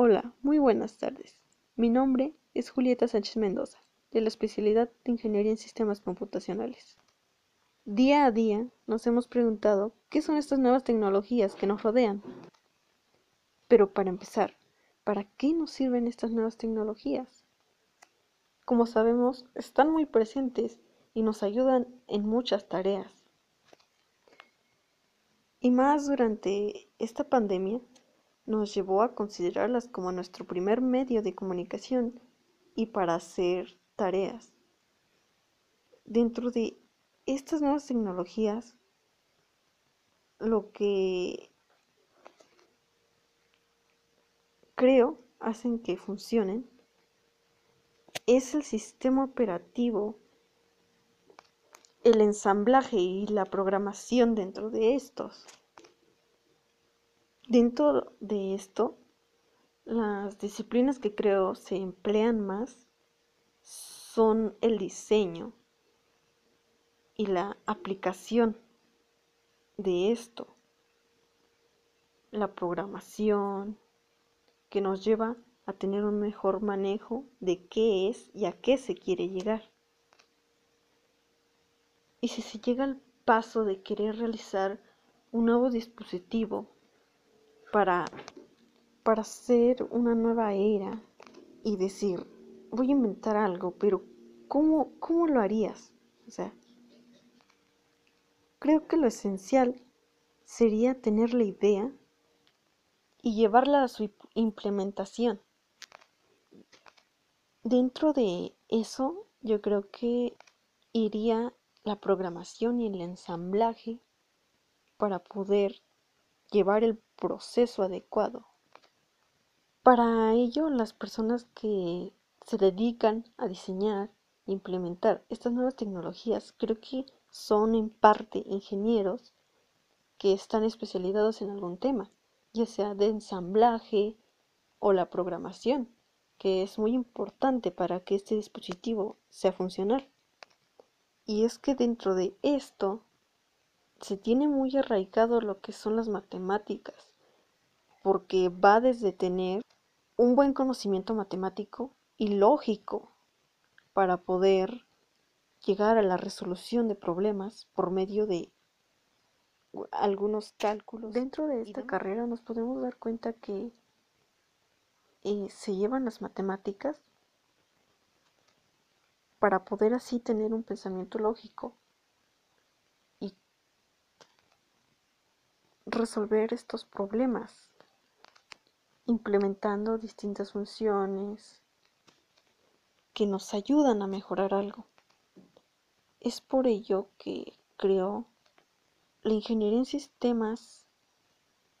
Hola, muy buenas tardes. Mi nombre es Julieta Sánchez Mendoza, de la especialidad de Ingeniería en Sistemas Computacionales. Día a día nos hemos preguntado qué son estas nuevas tecnologías que nos rodean. Pero para empezar, ¿para qué nos sirven estas nuevas tecnologías? Como sabemos, están muy presentes y nos ayudan en muchas tareas. Y más durante esta pandemia nos llevó a considerarlas como nuestro primer medio de comunicación y para hacer tareas. Dentro de estas nuevas tecnologías, lo que creo hacen que funcionen es el sistema operativo, el ensamblaje y la programación dentro de estos. Dentro de esto, las disciplinas que creo se emplean más son el diseño y la aplicación de esto, la programación que nos lleva a tener un mejor manejo de qué es y a qué se quiere llegar. Y si se llega al paso de querer realizar un nuevo dispositivo para, para hacer una nueva era y decir, voy a inventar algo, pero ¿cómo, cómo lo harías? O sea, creo que lo esencial sería tener la idea y llevarla a su implementación. Dentro de eso, yo creo que iría la programación y el ensamblaje para poder llevar el proceso adecuado. Para ello, las personas que se dedican a diseñar e implementar estas nuevas tecnologías creo que son en parte ingenieros que están especializados en algún tema, ya sea de ensamblaje o la programación, que es muy importante para que este dispositivo sea funcional. Y es que dentro de esto se tiene muy arraigado lo que son las matemáticas, porque va desde tener un buen conocimiento matemático y lógico para poder llegar a la resolución de problemas por medio de algunos cálculos. Dentro de esta carrera nos podemos dar cuenta que eh, se llevan las matemáticas para poder así tener un pensamiento lógico resolver estos problemas implementando distintas funciones que nos ayudan a mejorar algo. Es por ello que creo la ingeniería en sistemas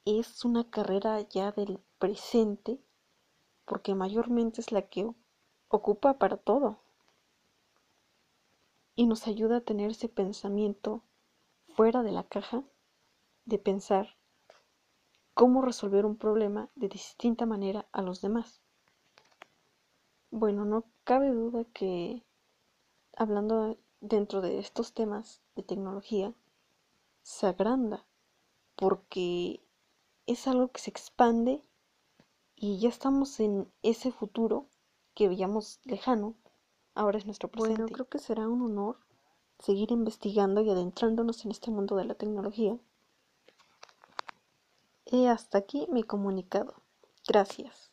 es una carrera ya del presente porque mayormente es la que ocupa para todo y nos ayuda a tener ese pensamiento fuera de la caja de pensar cómo resolver un problema de distinta manera a los demás. Bueno, no cabe duda que hablando dentro de estos temas de tecnología, se agranda porque es algo que se expande y ya estamos en ese futuro que veíamos lejano, ahora es nuestro presente. Bueno, creo que será un honor seguir investigando y adentrándonos en este mundo de la tecnología y hasta aquí mi comunicado. Gracias.